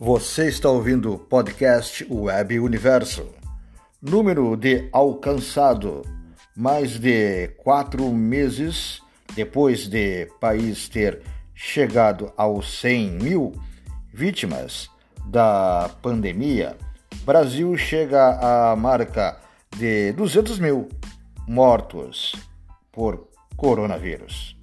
Você está ouvindo o podcast Web Universo. Número de alcançado: mais de quatro meses depois de país ter chegado aos 100 mil vítimas da pandemia, Brasil chega à marca de 200 mil mortos por coronavírus.